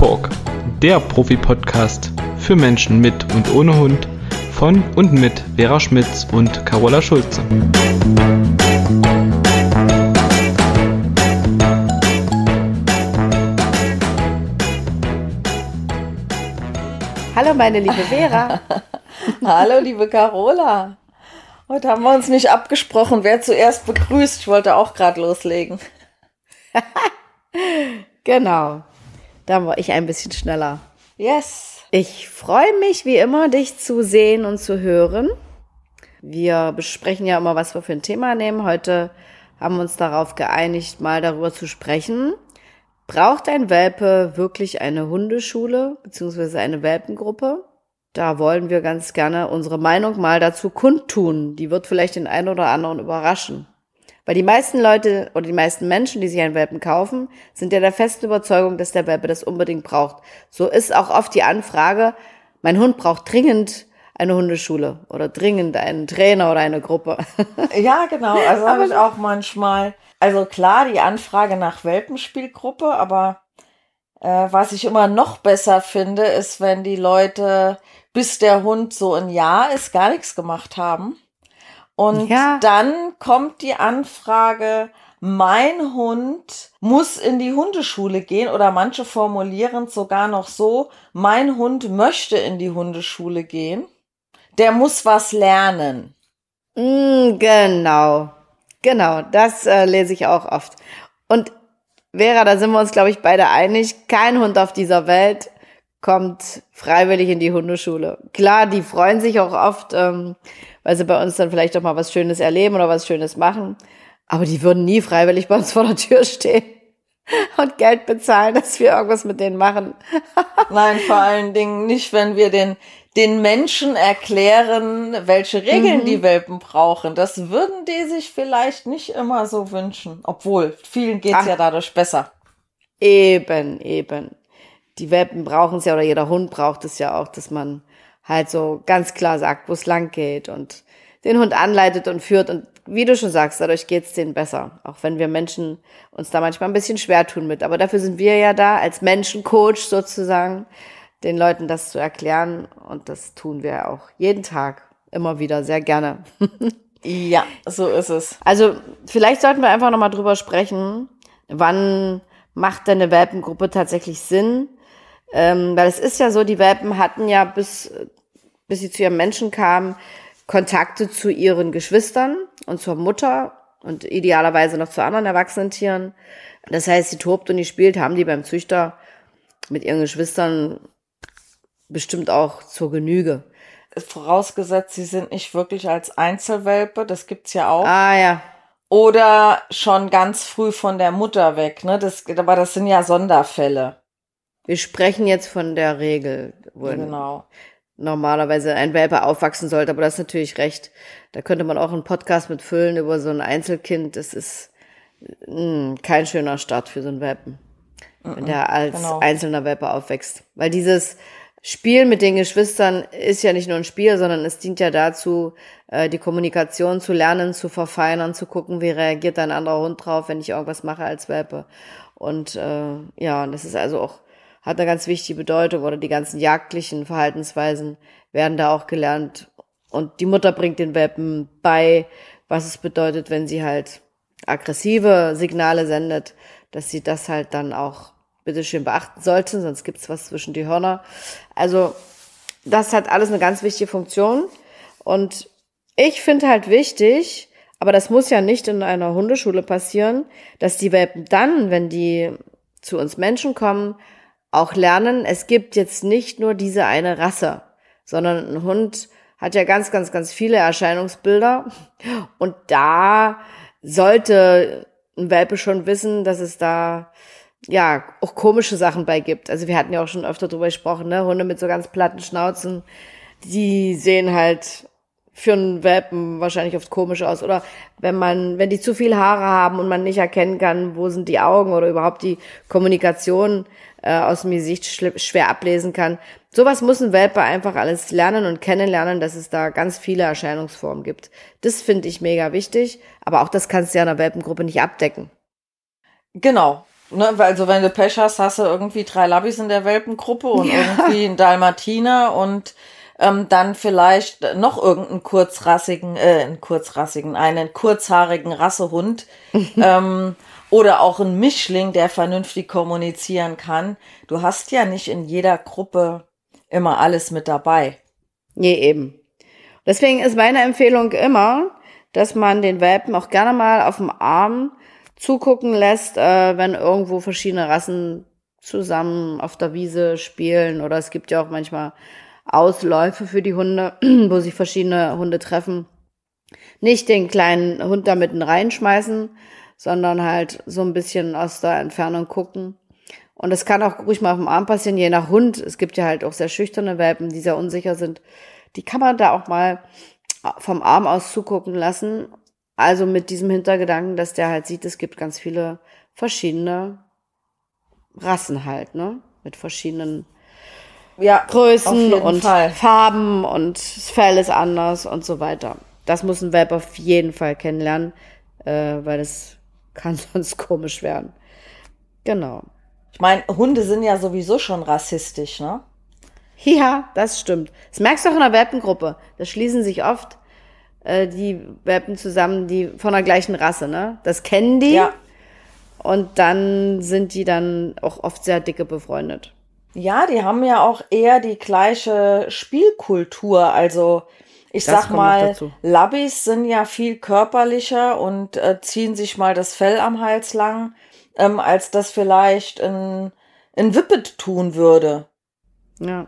Talk, der Profi-Podcast für Menschen mit und ohne Hund von und mit Vera Schmitz und Carola Schulze. Hallo meine liebe Vera. Hallo liebe Carola. Heute haben wir uns nicht abgesprochen, wer zuerst begrüßt. Ich wollte auch gerade loslegen. genau. Da war ich ein bisschen schneller. Yes. Ich freue mich wie immer, dich zu sehen und zu hören. Wir besprechen ja immer, was wir für ein Thema nehmen. Heute haben wir uns darauf geeinigt, mal darüber zu sprechen. Braucht ein Welpe wirklich eine Hundeschule bzw. eine Welpengruppe? Da wollen wir ganz gerne unsere Meinung mal dazu kundtun. Die wird vielleicht den einen oder anderen überraschen. Weil die meisten Leute oder die meisten Menschen, die sich einen Welpen kaufen, sind ja der festen Überzeugung, dass der Welpe das unbedingt braucht. So ist auch oft die Anfrage, mein Hund braucht dringend eine Hundeschule oder dringend einen Trainer oder eine Gruppe. Ja, genau. Also habe ich auch manchmal. Also klar, die Anfrage nach Welpenspielgruppe, aber äh, was ich immer noch besser finde, ist, wenn die Leute bis der Hund so ein Jahr ist, gar nichts gemacht haben. Und ja. dann kommt die Anfrage, mein Hund muss in die Hundeschule gehen oder manche formulieren es sogar noch so, mein Hund möchte in die Hundeschule gehen. Der muss was lernen. Mm, genau, genau, das äh, lese ich auch oft. Und Vera, da sind wir uns, glaube ich, beide einig, kein Hund auf dieser Welt kommt freiwillig in die Hundeschule. Klar, die freuen sich auch oft, ähm, weil sie bei uns dann vielleicht auch mal was Schönes erleben oder was Schönes machen. Aber die würden nie freiwillig bei uns vor der Tür stehen und Geld bezahlen, dass wir irgendwas mit denen machen. Nein, vor allen Dingen nicht, wenn wir den, den Menschen erklären, welche Regeln mhm. die Welpen brauchen. Das würden die sich vielleicht nicht immer so wünschen. Obwohl, vielen geht's Ach, ja dadurch besser. Eben, eben die Welpen brauchen es ja oder jeder Hund braucht es ja auch, dass man halt so ganz klar sagt, wo es lang geht und den Hund anleitet und führt und wie du schon sagst, dadurch geht es denen besser. Auch wenn wir Menschen uns da manchmal ein bisschen schwer tun mit. Aber dafür sind wir ja da als Menschencoach sozusagen, den Leuten das zu erklären. Und das tun wir auch jeden Tag immer wieder sehr gerne. ja, so ist es. Also vielleicht sollten wir einfach nochmal drüber sprechen, wann macht denn eine Welpengruppe tatsächlich Sinn? Ähm, weil es ist ja so, die Welpen hatten ja bis, bis sie zu ihrem Menschen kamen, Kontakte zu ihren Geschwistern und zur Mutter und idealerweise noch zu anderen erwachsenen Tieren. Das heißt, sie tobt und die spielt, haben die beim Züchter mit ihren Geschwistern bestimmt auch zur Genüge. Vorausgesetzt, sie sind nicht wirklich als Einzelwelpe, das gibt's ja auch. Ah ja. Oder schon ganz früh von der Mutter weg, ne? Das, aber das sind ja Sonderfälle. Wir sprechen jetzt von der Regel, wo genau. normalerweise ein Welpe aufwachsen sollte, aber das ist natürlich recht. Da könnte man auch einen Podcast mit füllen über so ein Einzelkind. Das ist mh, hm, kein schöner Start für so einen Welpen, mm wenn der als genau. einzelner Welpe aufwächst. Weil dieses Spiel mit den Geschwistern ist ja nicht nur ein Spiel, sondern es dient ja dazu, äh, die Kommunikation zu lernen, zu verfeinern, zu gucken, wie reagiert ein anderer Hund drauf, wenn ich irgendwas mache als Welpe. Und äh, ja, das ist also auch hat eine ganz wichtige Bedeutung oder die ganzen jagdlichen Verhaltensweisen werden da auch gelernt. Und die Mutter bringt den Welpen bei, was es bedeutet, wenn sie halt aggressive Signale sendet, dass sie das halt dann auch bitteschön beachten sollten, sonst gibt's was zwischen die Hörner. Also das hat alles eine ganz wichtige Funktion. Und ich finde halt wichtig, aber das muss ja nicht in einer Hundeschule passieren, dass die Welpen dann, wenn die zu uns Menschen kommen, auch lernen, es gibt jetzt nicht nur diese eine Rasse, sondern ein Hund hat ja ganz, ganz, ganz viele Erscheinungsbilder. Und da sollte ein Welpe schon wissen, dass es da ja auch komische Sachen bei gibt. Also wir hatten ja auch schon öfter drüber gesprochen, ne? Hunde mit so ganz platten Schnauzen, die sehen halt für einen Welpen wahrscheinlich oft komisch aus. Oder wenn man, wenn die zu viel Haare haben und man nicht erkennen kann, wo sind die Augen oder überhaupt die Kommunikation äh, aus dem Gesicht schwer ablesen kann. Sowas muss ein Welpe einfach alles lernen und kennenlernen, dass es da ganz viele Erscheinungsformen gibt. Das finde ich mega wichtig, aber auch das kannst du ja in einer Welpengruppe nicht abdecken. Genau. Ne, also wenn du Pech hast, hast du irgendwie drei Labis in der Welpengruppe und ja. irgendwie einen Dalmatiner und ähm, dann vielleicht noch irgendeinen kurzrassigen, äh, einen kurzrassigen, einen kurzhaarigen Rassehund ähm, oder auch ein Mischling, der vernünftig kommunizieren kann. Du hast ja nicht in jeder Gruppe immer alles mit dabei. Nee, eben. Deswegen ist meine Empfehlung immer, dass man den Welpen auch gerne mal auf dem Arm zugucken lässt, äh, wenn irgendwo verschiedene Rassen zusammen auf der Wiese spielen oder es gibt ja auch manchmal Ausläufe für die Hunde, wo sich verschiedene Hunde treffen. Nicht den kleinen Hund da mitten reinschmeißen, sondern halt so ein bisschen aus der Entfernung gucken. Und es kann auch ruhig mal auf dem Arm passieren, je nach Hund. Es gibt ja halt auch sehr schüchterne Welpen, die sehr unsicher sind. Die kann man da auch mal vom Arm aus zugucken lassen. Also mit diesem Hintergedanken, dass der halt sieht, es gibt ganz viele verschiedene Rassen halt, ne? Mit verschiedenen ja, Größen und Fall. Farben und das Fell ist anders und so weiter. Das muss ein Welp auf jeden Fall kennenlernen, äh, weil es kann sonst komisch werden. Genau. Ich meine, Hunde sind ja sowieso schon rassistisch, ne? Ja, das stimmt. Das merkst du auch in der Welpengruppe. Da schließen sich oft äh, die Welpen zusammen, die von der gleichen Rasse, ne? Das kennen die. Ja. Und dann sind die dann auch oft sehr dicke befreundet. Ja, die haben ja auch eher die gleiche Spielkultur. Also ich das sag mal, Labbys sind ja viel körperlicher und äh, ziehen sich mal das Fell am Hals lang, ähm, als das vielleicht ein, ein Whippet tun würde. Ja,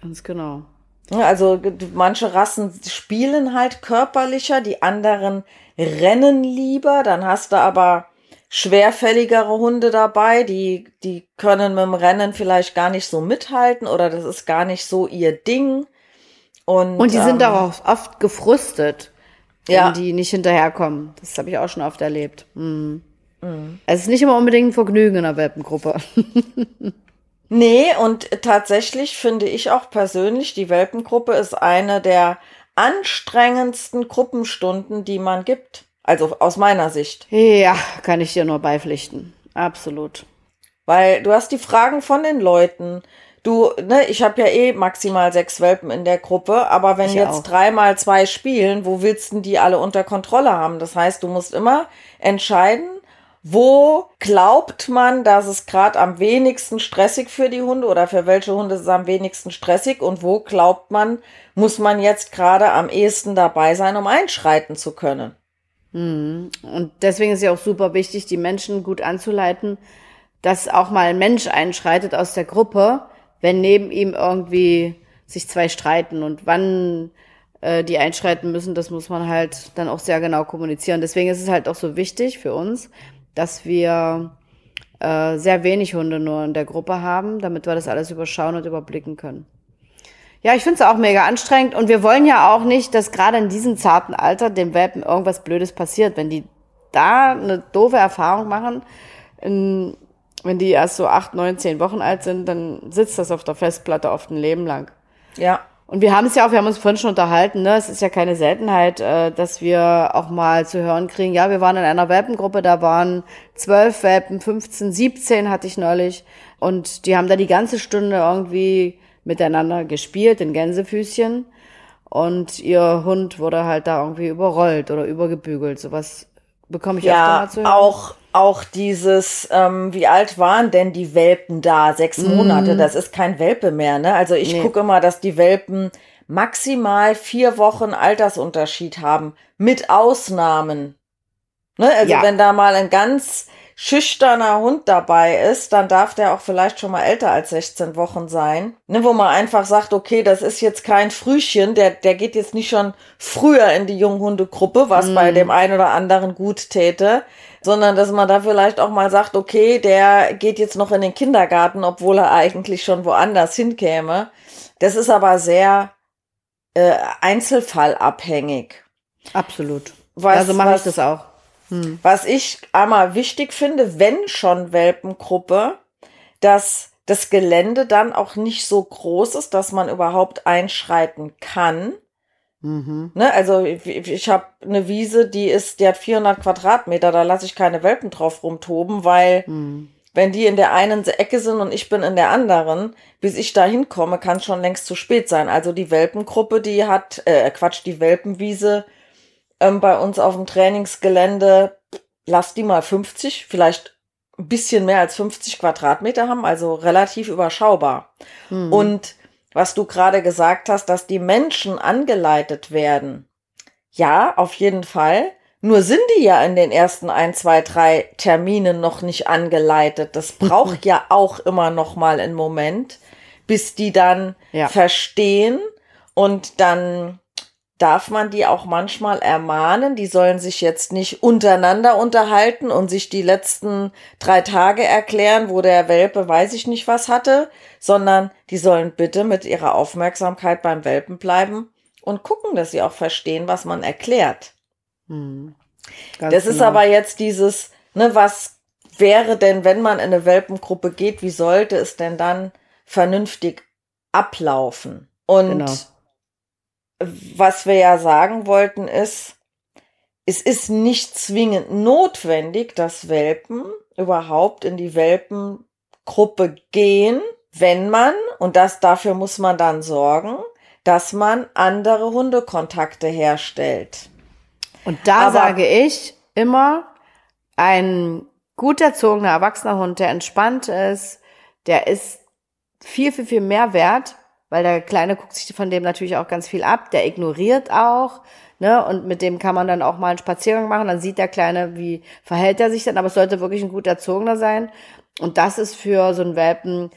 ganz genau. Also manche Rassen spielen halt körperlicher, die anderen rennen lieber. Dann hast du aber schwerfälligere Hunde dabei, die, die können mit dem Rennen vielleicht gar nicht so mithalten oder das ist gar nicht so ihr Ding. Und, und die ähm, sind auch oft gefrustet, wenn ja. die nicht hinterherkommen. Das habe ich auch schon oft erlebt. Mhm. Mhm. Es ist nicht immer unbedingt ein Vergnügen in der Welpengruppe. nee, und tatsächlich finde ich auch persönlich, die Welpengruppe ist eine der anstrengendsten Gruppenstunden, die man gibt. Also aus meiner Sicht. Ja, kann ich dir nur beipflichten. Absolut. Weil du hast die Fragen von den Leuten. Du, ne, ich habe ja eh maximal sechs Welpen in der Gruppe, aber wenn ich jetzt dreimal zwei spielen, wo willst du die alle unter Kontrolle haben? Das heißt, du musst immer entscheiden, wo glaubt man, dass es gerade am wenigsten stressig für die Hunde oder für welche Hunde ist es am wenigsten stressig und wo glaubt man, muss man jetzt gerade am ehesten dabei sein, um einschreiten zu können? Mhm. Und deswegen ist ja auch super wichtig, die Menschen gut anzuleiten, dass auch mal ein Mensch einschreitet aus der Gruppe, wenn neben ihm irgendwie sich zwei streiten und wann äh, die einschreiten müssen, das muss man halt dann auch sehr genau kommunizieren. Deswegen ist es halt auch so wichtig für uns, dass wir äh, sehr wenig Hunde nur in der Gruppe haben, damit wir das alles überschauen und überblicken können. Ja, ich finde es auch mega anstrengend und wir wollen ja auch nicht, dass gerade in diesem zarten Alter dem Welpen irgendwas Blödes passiert. Wenn die da eine doofe Erfahrung machen, in, wenn die erst so acht, neun, zehn Wochen alt sind, dann sitzt das auf der Festplatte oft ein Leben lang. Ja. Und wir haben es ja auch, wir haben uns vorhin schon unterhalten, ne? Es ist ja keine Seltenheit, äh, dass wir auch mal zu hören kriegen, ja, wir waren in einer Welpengruppe, da waren zwölf Welpen, 15, 17 hatte ich neulich. Und die haben da die ganze Stunde irgendwie miteinander gespielt in Gänsefüßchen und ihr Hund wurde halt da irgendwie überrollt oder übergebügelt. Sowas bekomme ich ja, öfter mal zu hören. Auch, auch dieses, ähm, wie alt waren denn die Welpen da? Sechs mm. Monate, das ist kein Welpe mehr, ne? Also ich nee. gucke immer, dass die Welpen maximal vier Wochen Altersunterschied haben, mit Ausnahmen. Ne? Also ja. wenn da mal ein ganz schüchterner Hund dabei ist, dann darf der auch vielleicht schon mal älter als 16 Wochen sein. Ne, wo man einfach sagt, okay, das ist jetzt kein Frühchen, der, der geht jetzt nicht schon früher in die Junghundegruppe, was mm. bei dem einen oder anderen gut täte, sondern dass man da vielleicht auch mal sagt, okay, der geht jetzt noch in den Kindergarten, obwohl er eigentlich schon woanders hinkäme. Das ist aber sehr äh, einzelfallabhängig. Absolut. Was, also mache ich das auch. Hm. Was ich einmal wichtig finde, wenn schon Welpengruppe, dass das Gelände dann auch nicht so groß ist, dass man überhaupt einschreiten kann. Mhm. Ne, also ich, ich habe eine Wiese, die ist, die hat 400 Quadratmeter, da lasse ich keine Welpen drauf rumtoben, weil mhm. wenn die in der einen Ecke sind und ich bin in der anderen, bis ich da hinkomme, kann schon längst zu spät sein. Also die Welpengruppe, die hat, äh, Quatsch, die Welpenwiese ähm, bei uns auf dem Trainingsgelände, lass die mal 50, vielleicht ein bisschen mehr als 50 Quadratmeter haben, also relativ überschaubar. Mhm. Und was du gerade gesagt hast, dass die Menschen angeleitet werden. Ja, auf jeden Fall. Nur sind die ja in den ersten ein, zwei, drei Terminen noch nicht angeleitet. Das braucht ja auch immer noch mal einen Moment, bis die dann ja. verstehen und dann darf man die auch manchmal ermahnen. Die sollen sich jetzt nicht untereinander unterhalten und sich die letzten drei Tage erklären, wo der Welpe weiß ich nicht was hatte, sondern die sollen bitte mit ihrer Aufmerksamkeit beim Welpen bleiben und gucken, dass sie auch verstehen, was man erklärt. Hm. Das genau. ist aber jetzt dieses, ne, was wäre denn, wenn man in eine Welpengruppe geht, wie sollte es denn dann vernünftig ablaufen? Und genau was wir ja sagen wollten ist, es ist nicht zwingend notwendig, dass Welpen überhaupt in die Welpengruppe gehen, wenn man, und das dafür muss man dann sorgen, dass man andere Hundekontakte herstellt. Und da Aber, sage ich immer, ein gut erzogener erwachsener Hund, der entspannt ist, der ist viel, viel, viel mehr wert, weil der Kleine guckt sich von dem natürlich auch ganz viel ab, der ignoriert auch, ne, und mit dem kann man dann auch mal einen Spaziergang machen, dann sieht der Kleine, wie verhält er sich dann, aber es sollte wirklich ein gut erzogener sein. Und das ist für so einen Welpen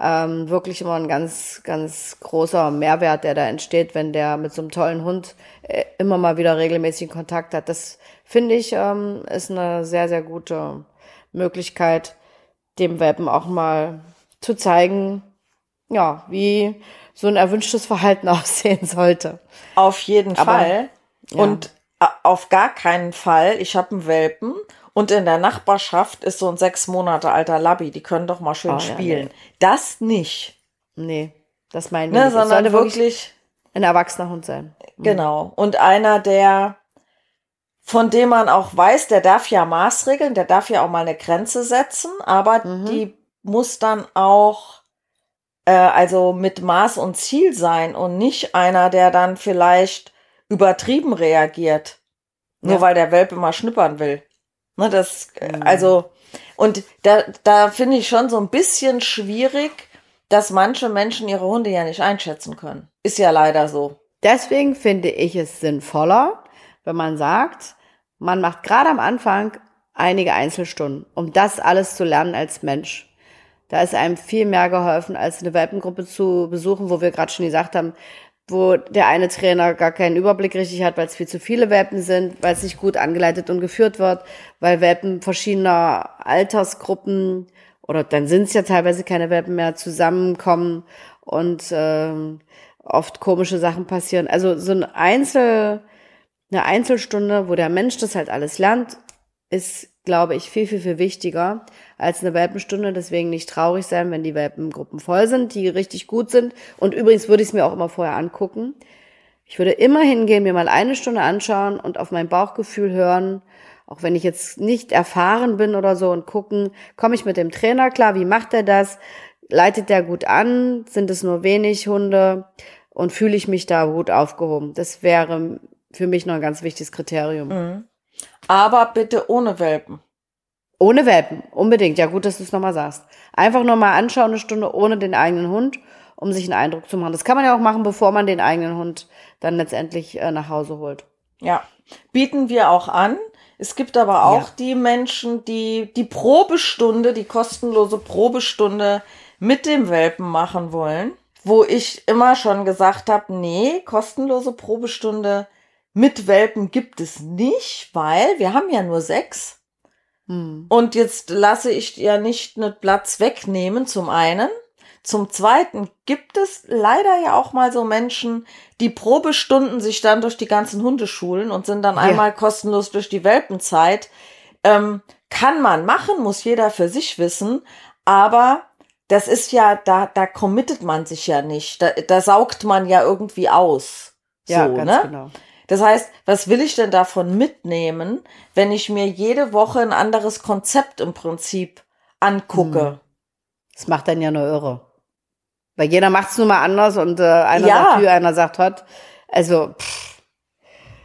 ähm, wirklich immer ein ganz, ganz großer Mehrwert, der da entsteht, wenn der mit so einem tollen Hund äh, immer mal wieder regelmäßig Kontakt hat. Das finde ich ähm, ist eine sehr, sehr gute Möglichkeit, dem Welpen auch mal zu zeigen, ja, wie so ein erwünschtes Verhalten aussehen sollte. Auf jeden Aber, Fall. Ja. Und auf gar keinen Fall. Ich habe einen Welpen und in der Nachbarschaft ist so ein sechs Monate alter Labby. Die können doch mal schön oh, spielen. Ja, nee. Das nicht. Nee, das meine ich ne, nicht. Sondern wirklich ein erwachsener Hund sein. Mhm. Genau. Und einer, der von dem man auch weiß, der darf ja Maßregeln, der darf ja auch mal eine Grenze setzen, aber mhm. die muss dann auch äh, also mit Maß und Ziel sein und nicht einer, der dann vielleicht übertrieben reagiert. Nur ja. weil der Welpe mal schnippern will. Ne, das, mhm. also, und da, da finde ich schon so ein bisschen schwierig, dass manche Menschen ihre Hunde ja nicht einschätzen können. Ist ja leider so. Deswegen finde ich es sinnvoller, wenn man sagt, man macht gerade am Anfang einige Einzelstunden, um das alles zu lernen als Mensch. Da ist einem viel mehr geholfen, als eine Welpengruppe zu besuchen, wo wir gerade schon gesagt haben, wo der eine Trainer gar keinen Überblick richtig hat, weil es viel zu viele Welpen sind, weil es nicht gut angeleitet und geführt wird, weil Welpen verschiedener Altersgruppen oder dann sind es ja teilweise keine Welpen mehr zusammenkommen und äh, oft komische Sachen passieren. Also so ein Einzel, eine Einzelstunde, wo der Mensch das halt alles lernt, ist, glaube ich, viel, viel, viel wichtiger, als eine Welpenstunde. Deswegen nicht traurig sein, wenn die Welpengruppen voll sind, die richtig gut sind. Und übrigens würde ich es mir auch immer vorher angucken. Ich würde immer hingehen, mir mal eine Stunde anschauen und auf mein Bauchgefühl hören, auch wenn ich jetzt nicht erfahren bin oder so und gucken, komme ich mit dem Trainer klar, wie macht er das? Leitet der gut an? Sind es nur wenig Hunde? Und fühle ich mich da gut aufgehoben? Das wäre für mich noch ein ganz wichtiges Kriterium. Mhm. Aber bitte ohne Welpen. Ohne Welpen, unbedingt. Ja, gut, dass du es nochmal sagst. Einfach nur mal anschauen, eine Stunde ohne den eigenen Hund, um sich einen Eindruck zu machen. Das kann man ja auch machen, bevor man den eigenen Hund dann letztendlich äh, nach Hause holt. Ja, bieten wir auch an. Es gibt aber auch ja. die Menschen, die die Probestunde, die kostenlose Probestunde mit dem Welpen machen wollen, wo ich immer schon gesagt habe, nee, kostenlose Probestunde mit Welpen gibt es nicht, weil wir haben ja nur sechs. Hm. Und jetzt lasse ich ja nicht einen Platz wegnehmen, zum einen. Zum zweiten gibt es leider ja auch mal so Menschen, die Probestunden sich dann durch die ganzen Hundeschulen und sind dann ja. einmal kostenlos durch die Welpenzeit. Ähm, kann man machen, muss jeder für sich wissen, aber das ist ja, da, da committet man sich ja nicht. Da, da saugt man ja irgendwie aus. Ja, so, ganz ne? genau. Das heißt, was will ich denn davon mitnehmen, wenn ich mir jede Woche ein anderes Konzept im Prinzip angucke? Hm. Das macht dann ja nur irre. Weil jeder macht es nun mal anders und äh, einer ja. sagt Hü, einer sagt Hot. Also, pff,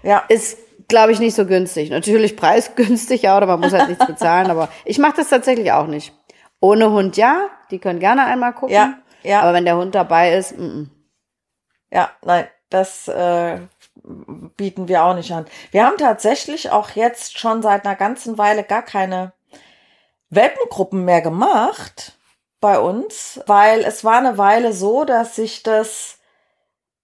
ja. ist, glaube ich, nicht so günstig. Natürlich preisgünstig, ja, oder man muss halt nichts bezahlen, aber ich mache das tatsächlich auch nicht. Ohne Hund ja, die können gerne einmal gucken. Ja, ja. Aber wenn der Hund dabei ist, m -m. ja, nein, das äh, bieten wir auch nicht an. Wir haben tatsächlich auch jetzt schon seit einer ganzen Weile gar keine Welpengruppen mehr gemacht bei uns, weil es war eine Weile so, dass sich das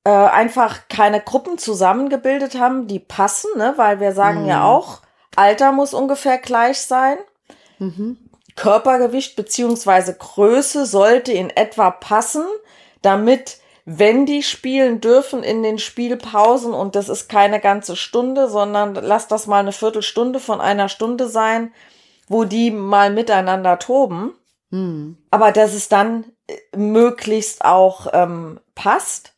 äh, einfach keine Gruppen zusammengebildet haben, die passen, ne? weil wir sagen mhm. ja auch, Alter muss ungefähr gleich sein. Mhm. Körpergewicht beziehungsweise Größe sollte in etwa passen, damit wenn die spielen dürfen in den Spielpausen und das ist keine ganze Stunde, sondern lass das mal eine Viertelstunde von einer Stunde sein, wo die mal miteinander toben. Hm. Aber dass es dann äh, möglichst auch ähm, passt.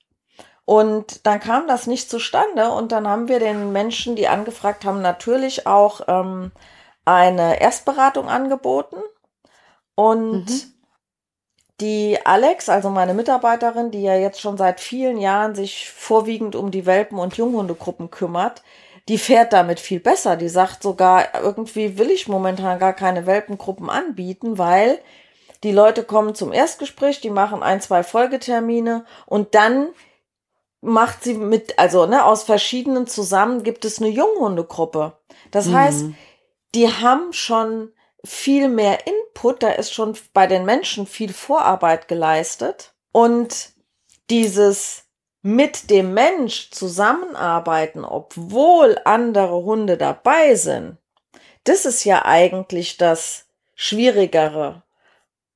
Und dann kam das nicht zustande und dann haben wir den Menschen, die angefragt haben, natürlich auch ähm, eine Erstberatung angeboten. Und mhm. Die Alex, also meine Mitarbeiterin, die ja jetzt schon seit vielen Jahren sich vorwiegend um die Welpen- und Junghundegruppen kümmert, die fährt damit viel besser. Die sagt sogar, irgendwie will ich momentan gar keine Welpengruppen anbieten, weil die Leute kommen zum Erstgespräch, die machen ein, zwei Folgetermine und dann macht sie mit, also ne, aus verschiedenen zusammen gibt es eine Junghundegruppe. Das mhm. heißt, die haben schon viel mehr Input, da ist schon bei den Menschen viel Vorarbeit geleistet und dieses mit dem Mensch zusammenarbeiten, obwohl andere Hunde dabei sind, das ist ja eigentlich das Schwierigere.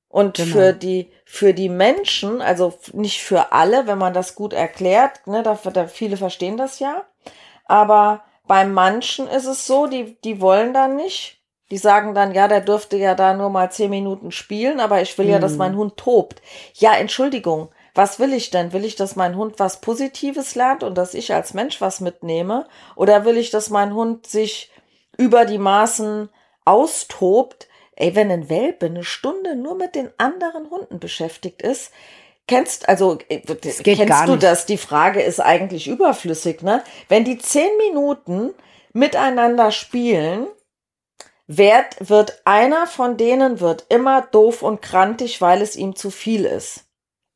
Und genau. für die, für die Menschen, also nicht für alle, wenn man das gut erklärt, ne, da, da viele verstehen das ja. Aber bei manchen ist es so, die, die wollen dann nicht. Die sagen dann, ja, der dürfte ja da nur mal zehn Minuten spielen, aber ich will ja, dass mein mhm. Hund tobt. Ja, Entschuldigung. Was will ich denn? Will ich, dass mein Hund was Positives lernt und dass ich als Mensch was mitnehme? Oder will ich, dass mein Hund sich über die Maßen austobt? Ey, wenn ein Welpe eine Stunde nur mit den anderen Hunden beschäftigt ist, kennst, also äh, kennst du das? Die Frage ist eigentlich überflüssig, ne? Wenn die zehn Minuten miteinander spielen, wird, wird einer von denen wird immer doof und krantig, weil es ihm zu viel ist.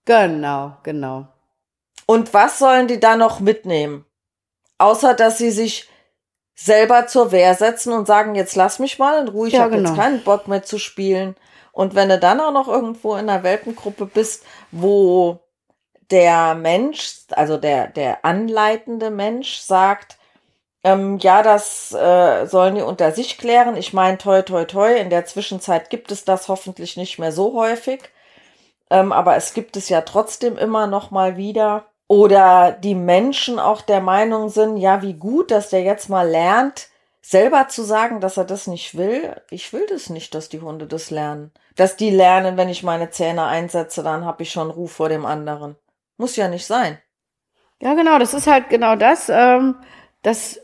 Genau, genau. Und was sollen die da noch mitnehmen? Außer dass sie sich selber zur Wehr setzen und sagen, jetzt lass mich mal in Ruhe, ich ja, habe genau. jetzt keinen Bock mehr zu spielen. Und wenn du dann auch noch irgendwo in einer Welpengruppe bist, wo der Mensch, also der, der anleitende Mensch sagt, ähm, ja, das äh, sollen die unter sich klären. Ich meine, toi, toi, toi, in der Zwischenzeit gibt es das hoffentlich nicht mehr so häufig. Ähm, aber es gibt es ja trotzdem immer noch mal wieder oder die Menschen auch der Meinung sind, ja, wie gut, dass der jetzt mal lernt, selber zu sagen, dass er das nicht will. Ich will das nicht, dass die Hunde das lernen. Dass die lernen, wenn ich meine Zähne einsetze, dann habe ich schon Ruf vor dem anderen. Muss ja nicht sein. Ja, genau, das ist halt genau das, ähm, dass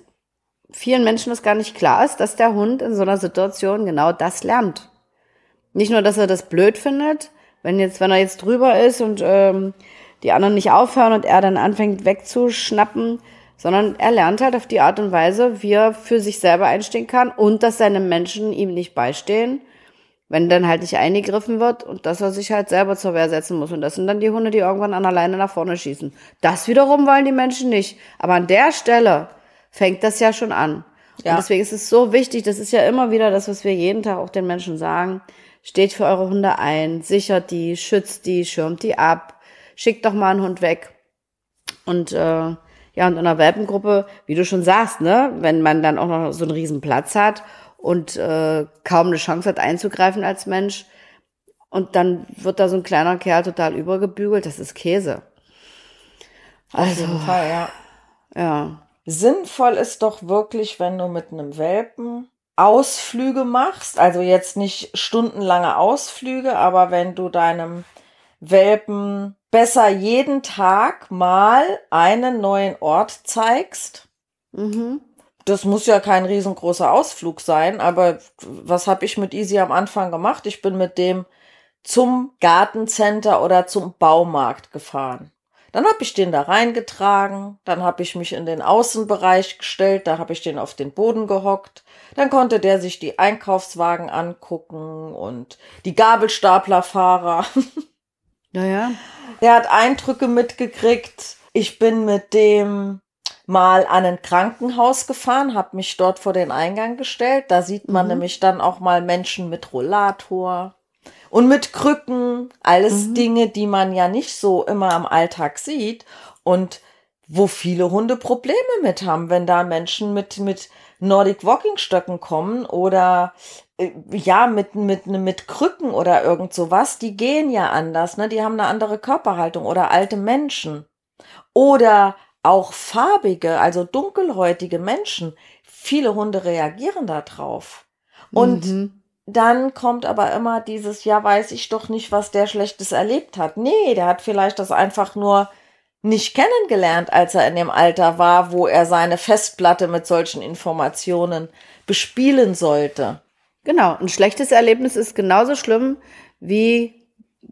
vielen Menschen das gar nicht klar ist, dass der Hund in so einer Situation genau das lernt. Nicht nur, dass er das blöd findet, wenn jetzt, wenn er jetzt drüber ist und ähm, die anderen nicht aufhören und er dann anfängt wegzuschnappen, sondern er lernt halt auf die Art und Weise, wie er für sich selber einstehen kann und dass seine Menschen ihm nicht beistehen, wenn dann halt nicht eingegriffen wird und dass er sich halt selber zur Wehr setzen muss. Und das sind dann die Hunde, die irgendwann an alleine nach vorne schießen. Das wiederum wollen die Menschen nicht. Aber an der Stelle fängt das ja schon an. Ja. Und deswegen ist es so wichtig, das ist ja immer wieder das, was wir jeden Tag auch den Menschen sagen. Steht für eure Hunde ein, sichert die, schützt die, schirmt die ab, schick doch mal einen Hund weg. Und äh, ja, und in einer Welpengruppe, wie du schon sagst, ne, wenn man dann auch noch so einen riesen Platz hat und äh, kaum eine Chance hat einzugreifen als Mensch, und dann wird da so ein kleiner Kerl total übergebügelt, das ist Käse. Also, Auf jeden Fall, ja. Ja. Sinnvoll ist doch wirklich, wenn du mit einem Welpen Ausflüge machst, also jetzt nicht stundenlange Ausflüge, aber wenn du deinem Welpen besser jeden Tag mal einen neuen Ort zeigst. Mhm. Das muss ja kein riesengroßer Ausflug sein, aber was habe ich mit Easy am Anfang gemacht? Ich bin mit dem zum Gartencenter oder zum Baumarkt gefahren. Dann habe ich den da reingetragen, dann habe ich mich in den Außenbereich gestellt, da habe ich den auf den Boden gehockt, dann konnte der sich die Einkaufswagen angucken und die Gabelstaplerfahrer. Naja. Der hat Eindrücke mitgekriegt. Ich bin mit dem mal an ein Krankenhaus gefahren, habe mich dort vor den Eingang gestellt. Da sieht man mhm. nämlich dann auch mal Menschen mit Rollator und mit Krücken. Alles mhm. Dinge, die man ja nicht so immer im Alltag sieht und wo viele Hunde Probleme mit haben, wenn da Menschen mit, mit Nordic Walking Stöcken kommen oder äh, ja, mit, mit, mit Krücken oder irgend sowas, die gehen ja anders, ne? Die haben eine andere Körperhaltung oder alte Menschen. Oder auch farbige, also dunkelhäutige Menschen. Viele Hunde reagieren da drauf. Und mhm. Dann kommt aber immer dieses, ja, weiß ich doch nicht, was der Schlechtes erlebt hat. Nee, der hat vielleicht das einfach nur nicht kennengelernt, als er in dem Alter war, wo er seine Festplatte mit solchen Informationen bespielen sollte. Genau, ein schlechtes Erlebnis ist genauso schlimm wie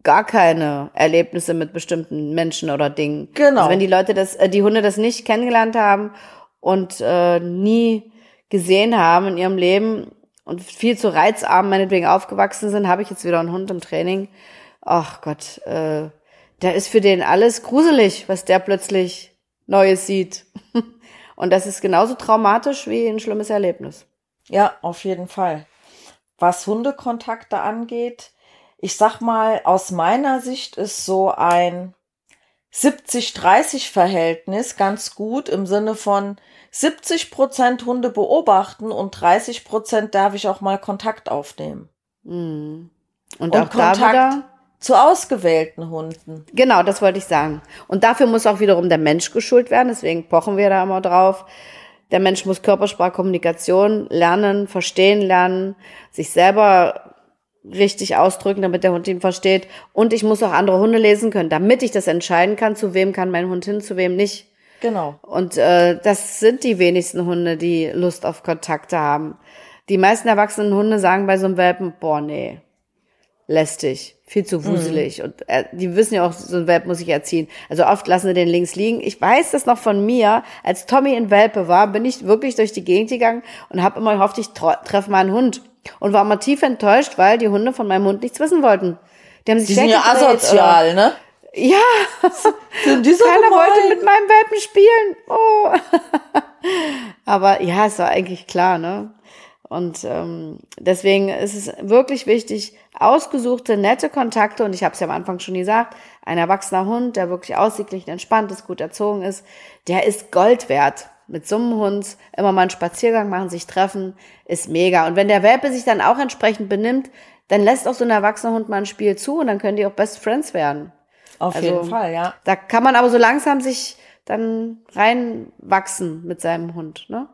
gar keine Erlebnisse mit bestimmten Menschen oder Dingen. Genau. Also wenn die Leute das, äh, die Hunde das nicht kennengelernt haben und äh, nie gesehen haben in ihrem Leben und viel zu reizarm meinetwegen aufgewachsen sind, habe ich jetzt wieder einen Hund im Training. Ach Gott, äh, der ist für den alles gruselig, was der plötzlich Neues sieht. und das ist genauso traumatisch wie ein schlimmes Erlebnis. Ja, auf jeden Fall. Was Hundekontakte angeht, ich sag mal, aus meiner Sicht ist so ein 70-30-Verhältnis ganz gut im Sinne von 70 Prozent Hunde beobachten und 30 Prozent darf ich auch mal Kontakt aufnehmen. Mhm. Und, und auch Kontakt zu ausgewählten Hunden. Genau, das wollte ich sagen. Und dafür muss auch wiederum der Mensch geschult werden, deswegen pochen wir da immer drauf. Der Mensch muss Körpersprache, Kommunikation lernen, verstehen lernen, sich selber richtig ausdrücken, damit der Hund ihn versteht. Und ich muss auch andere Hunde lesen können, damit ich das entscheiden kann, zu wem kann mein Hund hin, zu wem nicht. Genau. Und äh, das sind die wenigsten Hunde, die Lust auf Kontakte haben. Die meisten erwachsenen Hunde sagen bei so einem Welpen, boah, nee, lästig, viel zu wuselig. Mhm. Und äh, die wissen ja auch, so ein Welp muss ich erziehen. Also oft lassen sie den links liegen. Ich weiß das noch von mir. Als Tommy in Welpe war, bin ich wirklich durch die Gegend gegangen und habe immer gehofft, ich treffe mal einen Hund und war mal tief enttäuscht, weil die Hunde von meinem Hund nichts wissen wollten. Die haben sich die sind ja asozial, oder, ne? Ja, so keiner wollte mit meinem Welpen spielen. Oh. Aber ja, es war eigentlich klar, ne? Und ähm, deswegen ist es wirklich wichtig, ausgesuchte, nette Kontakte, und ich habe es ja am Anfang schon gesagt, ein erwachsener Hund, der wirklich ausgeglichen, entspannt ist, gut erzogen ist, der ist Gold wert mit so einem Hund immer mal einen Spaziergang machen, sich treffen, ist mega. Und wenn der Welpe sich dann auch entsprechend benimmt, dann lässt auch so ein erwachsener Hund mal ein Spiel zu und dann können die auch Best Friends werden. Auf also, jeden Fall, ja. Da kann man aber so langsam sich dann reinwachsen mit seinem Hund, ne?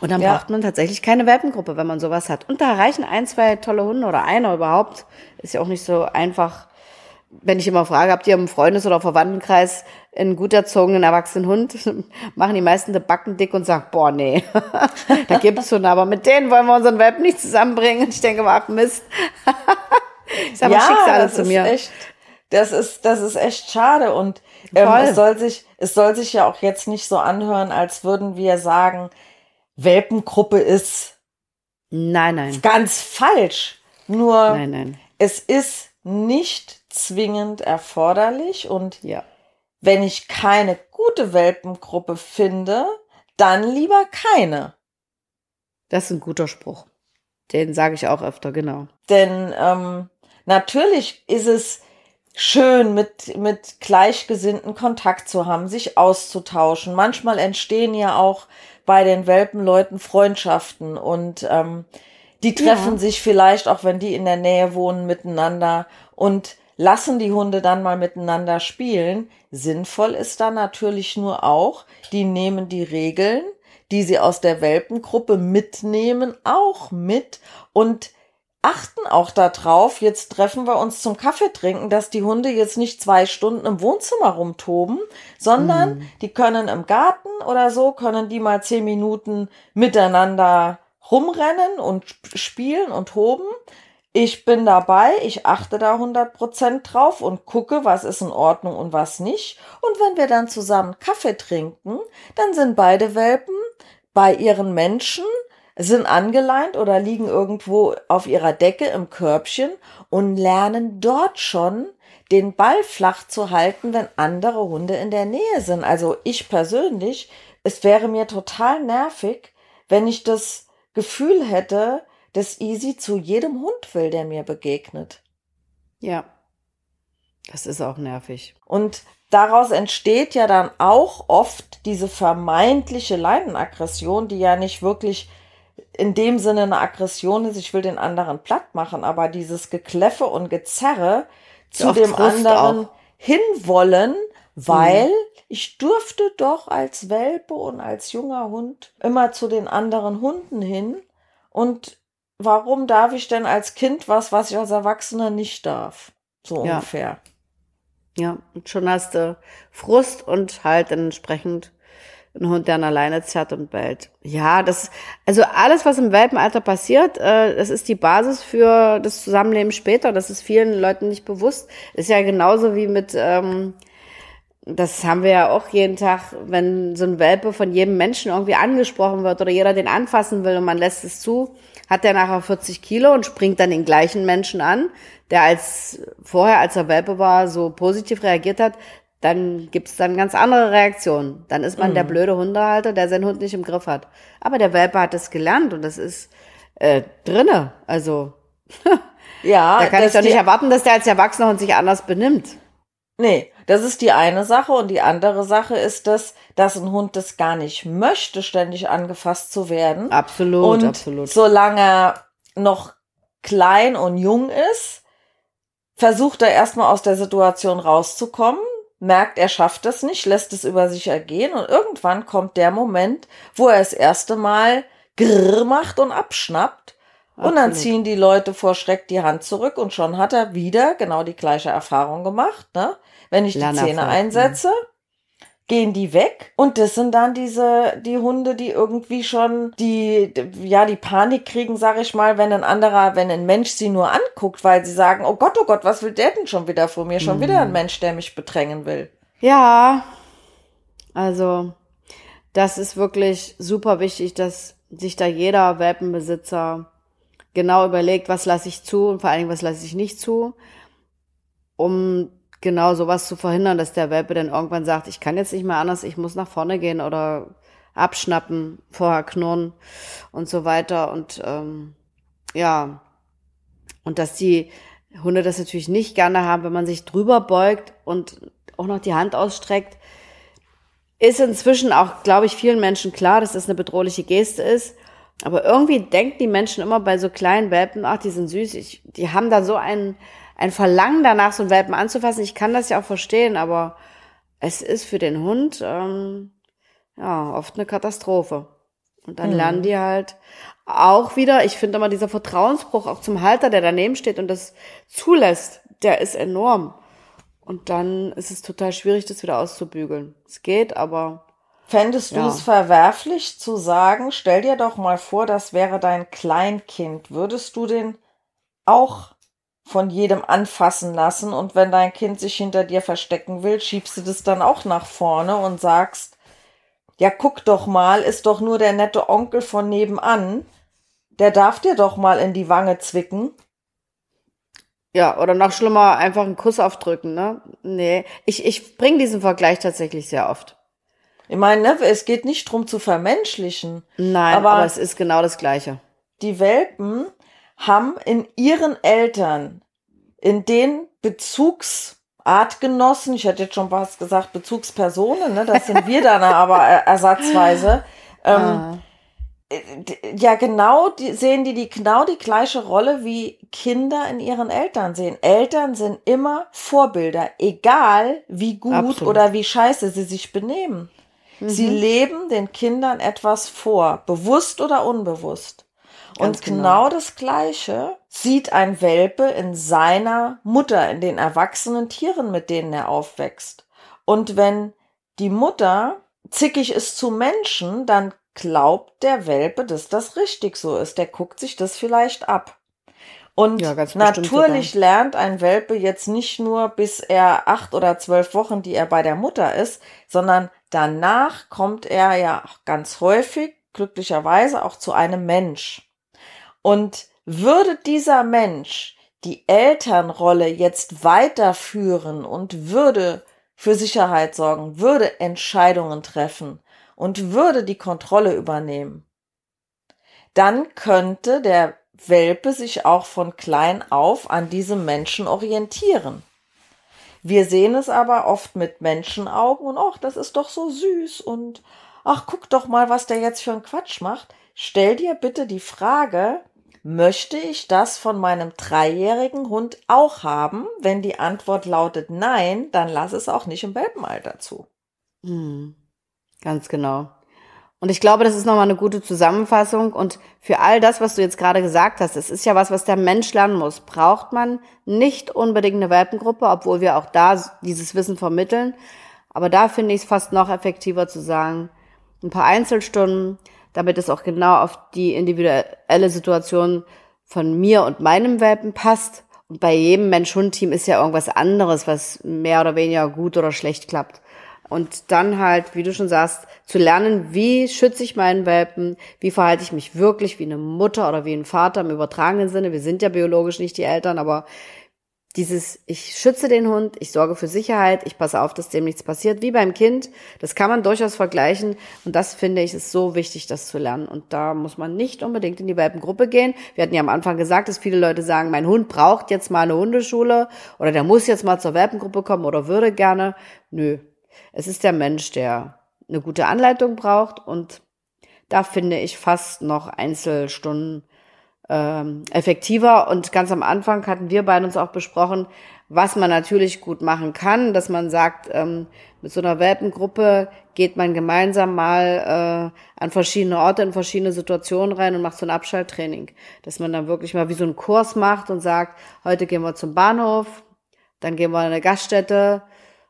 Und dann ja. braucht man tatsächlich keine Welpengruppe, wenn man sowas hat. Und da reichen ein, zwei tolle Hunde oder einer überhaupt. Ist ja auch nicht so einfach wenn ich immer frage, habt ihr im Freundes- oder Verwandtenkreis einen gut erzogenen erwachsenen Hund, machen die meisten die Backen dick und sagen, boah, nee, da gibt's Hunde, aber mit denen wollen wir unseren Welpen nicht zusammenbringen. Und ich denke, ach Mist. ich sage ja, Schicksale zu mir. Echt, das ist, das ist echt schade und ähm, es soll sich, es soll sich ja auch jetzt nicht so anhören, als würden wir sagen, Welpengruppe ist Nein, nein. Ganz falsch. Nur nein, nein. es ist nicht zwingend erforderlich und ja. wenn ich keine gute Welpengruppe finde, dann lieber keine. Das ist ein guter Spruch. Den sage ich auch öfter, genau. Denn ähm, natürlich ist es schön, mit, mit Gleichgesinnten Kontakt zu haben, sich auszutauschen. Manchmal entstehen ja auch bei den Welpenleuten Freundschaften und ähm, die treffen ja. sich vielleicht, auch wenn die in der Nähe wohnen, miteinander. Und lassen die Hunde dann mal miteinander spielen. Sinnvoll ist dann natürlich nur auch, die nehmen die Regeln, die sie aus der Welpengruppe mitnehmen, auch mit und achten auch darauf, jetzt treffen wir uns zum Kaffee trinken, dass die Hunde jetzt nicht zwei Stunden im Wohnzimmer rumtoben, sondern mhm. die können im Garten oder so, können die mal zehn Minuten miteinander rumrennen und spielen und toben. Ich bin dabei, ich achte da 100% drauf und gucke, was ist in Ordnung und was nicht. Und wenn wir dann zusammen Kaffee trinken, dann sind beide Welpen bei ihren Menschen sind angeleint oder liegen irgendwo auf ihrer Decke im Körbchen und lernen dort schon den Ball flach zu halten, wenn andere Hunde in der Nähe sind. Also ich persönlich, es wäre mir total nervig, wenn ich das Gefühl hätte, dass Easy zu jedem Hund will, der mir begegnet. Ja. Das ist auch nervig. Und daraus entsteht ja dann auch oft diese vermeintliche Leinenaggression, die ja nicht wirklich in dem Sinne eine Aggression ist, ich will den anderen platt machen, aber dieses Gekläffe und Gezerre zu dem anderen auch. hinwollen, weil mhm. ich durfte doch als Welpe und als junger Hund immer zu den anderen Hunden hin und warum darf ich denn als Kind was, was ich als Erwachsener nicht darf? So ja. ungefähr. Ja, und schon hast du Frust und halt entsprechend ein Hund, der an alleine zerrt und bellt. Ja, das, also alles, was im Welpenalter passiert, äh, das ist die Basis für das Zusammenleben später. Das ist vielen Leuten nicht bewusst. Ist ja genauso wie mit, ähm, das haben wir ja auch jeden Tag, wenn so ein Welpe von jedem Menschen irgendwie angesprochen wird oder jeder den anfassen will und man lässt es zu, hat der nachher 40 Kilo und springt dann den gleichen Menschen an, der als vorher, als er Welpe war, so positiv reagiert hat, dann gibt's dann ganz andere Reaktionen. Dann ist man mhm. der blöde Hundehalter, der seinen Hund nicht im Griff hat. Aber der Welpe hat es gelernt und das ist äh, drinne. Also ja, da kann ich doch nicht erwarten, dass der als Erwachsener Hund sich anders benimmt. Nee, das ist die eine Sache und die andere Sache ist das, dass ein Hund das gar nicht möchte, ständig angefasst zu werden. Absolut, und absolut. Solange er noch klein und jung ist, versucht er erstmal aus der Situation rauszukommen merkt, er schafft es nicht, lässt es über sich ergehen und irgendwann kommt der Moment, wo er das erste Mal grrr macht und abschnappt. Absolut. Und dann ziehen die Leute vor Schreck die Hand zurück und schon hat er wieder genau die gleiche Erfahrung gemacht. Ne? Wenn ich die Zähne einsetze, gehen die weg und das sind dann diese die Hunde, die irgendwie schon die ja die Panik kriegen, sage ich mal, wenn ein anderer, wenn ein Mensch sie nur anguckt, weil sie sagen, oh Gott, oh Gott, was will der denn schon wieder vor mir? Schon mhm. wieder ein Mensch, der mich bedrängen will. Ja, also das ist wirklich super wichtig, dass sich da jeder Welpenbesitzer genau überlegt, was lasse ich zu und vor allen Dingen, was lasse ich nicht zu, um genau sowas zu verhindern, dass der Welpe dann irgendwann sagt, ich kann jetzt nicht mehr anders, ich muss nach vorne gehen oder abschnappen, vorher knurren und so weiter. Und ähm, ja, und dass die Hunde das natürlich nicht gerne haben, wenn man sich drüber beugt und auch noch die Hand ausstreckt, ist inzwischen auch, glaube ich, vielen Menschen klar, dass das eine bedrohliche Geste ist. Aber irgendwie denken die Menschen immer bei so kleinen Welpen, ach, die sind süß, ich, die haben da so einen ein Verlangen danach, so einen Welpen anzufassen. Ich kann das ja auch verstehen, aber es ist für den Hund ähm, ja oft eine Katastrophe. Und dann mhm. lernen die halt auch wieder, ich finde immer dieser Vertrauensbruch auch zum Halter, der daneben steht und das zulässt, der ist enorm. Und dann ist es total schwierig, das wieder auszubügeln. Es geht, aber. Fändest ja. du es verwerflich zu sagen, stell dir doch mal vor, das wäre dein Kleinkind. Würdest du den auch von jedem anfassen lassen und wenn dein Kind sich hinter dir verstecken will, schiebst du das dann auch nach vorne und sagst, ja, guck doch mal, ist doch nur der nette Onkel von nebenan, der darf dir doch mal in die Wange zwicken. Ja, oder noch schlimmer, einfach einen Kuss aufdrücken, ne? Nee, ich, ich bringe diesen Vergleich tatsächlich sehr oft. Ich meine, ne, es geht nicht drum zu vermenschlichen. Nein, aber, aber es ist genau das Gleiche. Die Welpen haben in ihren Eltern, in den Bezugsartgenossen, ich hätte jetzt schon was gesagt, Bezugspersonen, ne, das sind wir dann aber ersatzweise, ähm, ah. ja genau, die, sehen die, die genau die gleiche Rolle wie Kinder in ihren Eltern sehen. Eltern sind immer Vorbilder, egal wie gut Absolut. oder wie scheiße sie sich benehmen. Mhm. Sie leben den Kindern etwas vor, bewusst oder unbewusst. Und genau. genau das Gleiche sieht ein Welpe in seiner Mutter, in den erwachsenen Tieren, mit denen er aufwächst. Und wenn die Mutter zickig ist zu Menschen, dann glaubt der Welpe, dass das richtig so ist. Der guckt sich das vielleicht ab. Und ja, natürlich lernt ein Welpe jetzt nicht nur, bis er acht oder zwölf Wochen, die er bei der Mutter ist, sondern danach kommt er ja auch ganz häufig, glücklicherweise, auch zu einem Mensch. Und würde dieser Mensch die Elternrolle jetzt weiterführen und würde für Sicherheit sorgen, würde Entscheidungen treffen und würde die Kontrolle übernehmen, dann könnte der Welpe sich auch von klein auf an diesem Menschen orientieren. Wir sehen es aber oft mit Menschenaugen und ach, das ist doch so süß und ach, guck doch mal, was der jetzt für einen Quatsch macht. Stell dir bitte die Frage, möchte ich das von meinem dreijährigen Hund auch haben? Wenn die Antwort lautet nein, dann lass es auch nicht im Welpenalter zu. Hm, ganz genau. Und ich glaube, das ist nochmal eine gute Zusammenfassung. Und für all das, was du jetzt gerade gesagt hast, es ist ja was, was der Mensch lernen muss, braucht man nicht unbedingt eine Welpengruppe, obwohl wir auch da dieses Wissen vermitteln. Aber da finde ich es fast noch effektiver zu sagen, ein paar Einzelstunden, damit es auch genau auf die individuelle Situation von mir und meinem Welpen passt. Und bei jedem Mensch-Hund-Team ist ja irgendwas anderes, was mehr oder weniger gut oder schlecht klappt. Und dann halt, wie du schon sagst, zu lernen, wie schütze ich meinen Welpen, wie verhalte ich mich wirklich wie eine Mutter oder wie ein Vater im übertragenen Sinne. Wir sind ja biologisch nicht die Eltern, aber dieses, ich schütze den Hund, ich sorge für Sicherheit, ich passe auf, dass dem nichts passiert, wie beim Kind, das kann man durchaus vergleichen und das finde ich ist so wichtig, das zu lernen und da muss man nicht unbedingt in die Welpengruppe gehen. Wir hatten ja am Anfang gesagt, dass viele Leute sagen, mein Hund braucht jetzt mal eine Hundeschule oder der muss jetzt mal zur Welpengruppe kommen oder würde gerne. Nö, es ist der Mensch, der eine gute Anleitung braucht und da finde ich fast noch Einzelstunden ähm, effektiver. Und ganz am Anfang hatten wir beide uns auch besprochen, was man natürlich gut machen kann, dass man sagt, ähm, mit so einer Welpengruppe geht man gemeinsam mal äh, an verschiedene Orte, in verschiedene Situationen rein und macht so ein Abschalttraining. Dass man dann wirklich mal wie so einen Kurs macht und sagt, heute gehen wir zum Bahnhof, dann gehen wir in eine Gaststätte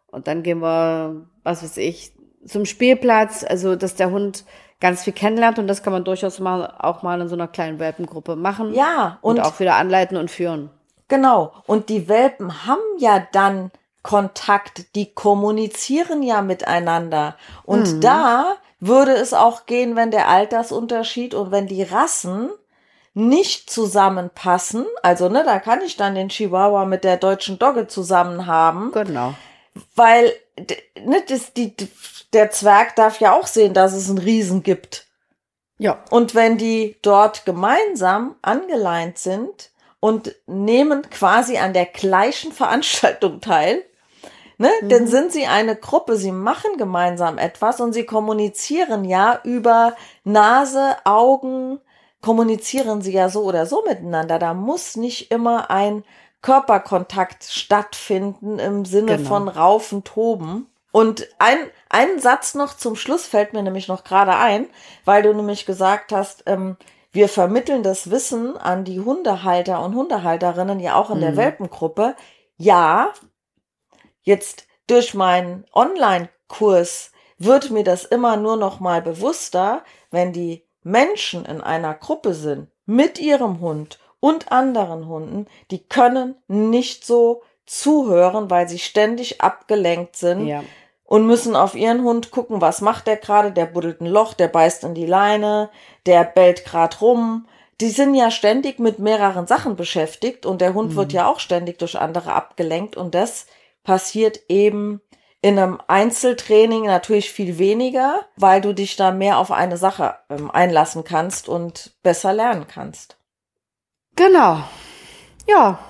und dann gehen wir, was weiß ich, zum Spielplatz. Also, dass der Hund ganz viel kennenlernt und das kann man durchaus mal auch mal in so einer kleinen Welpengruppe machen. Ja, und, und auch wieder anleiten und führen. Genau. Und die Welpen haben ja dann Kontakt, die kommunizieren ja miteinander. Und mhm. da würde es auch gehen, wenn der Altersunterschied und wenn die Rassen nicht zusammenpassen. Also, ne, da kann ich dann den Chihuahua mit der deutschen Dogge zusammen haben. Genau. Weil ne, das, die, der Zwerg darf ja auch sehen, dass es einen Riesen gibt. Ja. Und wenn die dort gemeinsam angeleint sind und nehmen quasi an der gleichen Veranstaltung teil, ne, mhm. dann sind sie eine Gruppe, sie machen gemeinsam etwas und sie kommunizieren ja über Nase, Augen, kommunizieren sie ja so oder so miteinander. Da muss nicht immer ein Körperkontakt stattfinden im Sinne genau. von Raufen, Toben. Und ein, ein Satz noch zum Schluss fällt mir nämlich noch gerade ein, weil du nämlich gesagt hast, ähm, wir vermitteln das Wissen an die Hundehalter und Hundehalterinnen ja auch in mhm. der Welpengruppe. Ja, jetzt durch meinen Online-Kurs wird mir das immer nur noch mal bewusster, wenn die Menschen in einer Gruppe sind mit ihrem Hund und anderen Hunden, die können nicht so zuhören, weil sie ständig abgelenkt sind ja. Und müssen auf ihren Hund gucken, was macht der gerade, der buddelt ein Loch, der beißt in die Leine, der bellt gerade rum. Die sind ja ständig mit mehreren Sachen beschäftigt und der Hund mhm. wird ja auch ständig durch andere abgelenkt und das passiert eben in einem Einzeltraining natürlich viel weniger, weil du dich da mehr auf eine Sache ähm, einlassen kannst und besser lernen kannst. Genau. Ja.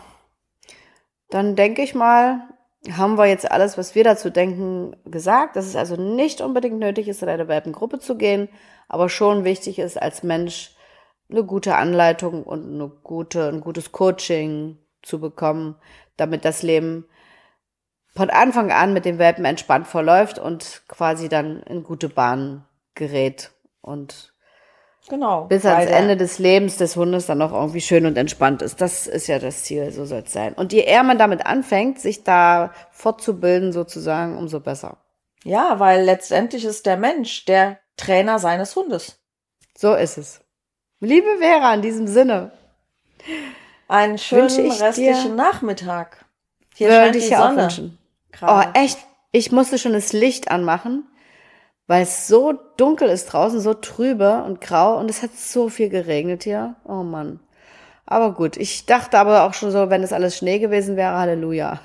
Dann denke ich mal, haben wir jetzt alles, was wir dazu denken, gesagt, dass es also nicht unbedingt nötig ist, in eine Welpengruppe zu gehen, aber schon wichtig ist, als Mensch eine gute Anleitung und eine gute, ein gutes Coaching zu bekommen, damit das Leben von Anfang an mit dem Welpen entspannt verläuft und quasi dann in gute Bahnen gerät und Genau. Bis ans Ende des Lebens des Hundes dann auch irgendwie schön und entspannt ist. Das ist ja das Ziel, so soll es sein. Und je eher man damit anfängt, sich da fortzubilden sozusagen, umso besser. Ja, weil letztendlich ist der Mensch der Trainer seines Hundes. So ist es. Liebe Vera, in diesem Sinne. Einen schönen restlichen Nachmittag. Hier scheint die Sonne. Oh, echt? Ich musste schon das Licht anmachen, weil es so dunkel ist draußen, so trübe und grau und es hat so viel geregnet hier. Oh Mann. Aber gut, ich dachte aber auch schon so, wenn es alles Schnee gewesen wäre, Halleluja.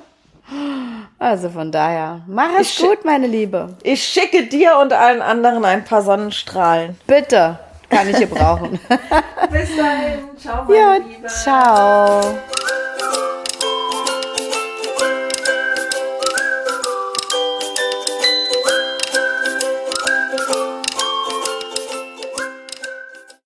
also von daher, mach es ich gut, meine Liebe. Ich schicke dir und allen anderen ein paar Sonnenstrahlen. Bitte, kann ich gebrauchen. Bis dahin, ciao, meine ja, Liebe. Ciao.